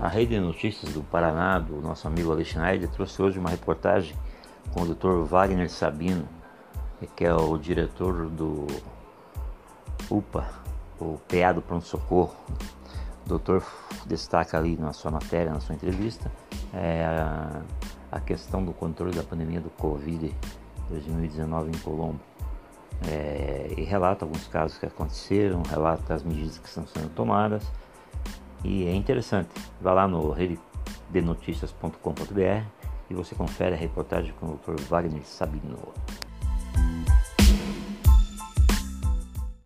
A Rede de Notícias do Paraná, do nosso amigo Alex Schneider, trouxe hoje uma reportagem com o Dr. Wagner Sabino, que é o diretor do UPA, o PA do Pronto Socorro. O doutor destaca ali na sua matéria, na sua entrevista, é a, a questão do controle da pandemia do Covid 2019 em Colombo. É, e relata alguns casos que aconteceram, relata as medidas que estão sendo tomadas e é interessante. Vá lá no redenoticias.com.br e você confere a reportagem com o Dr. Wagner Sabino.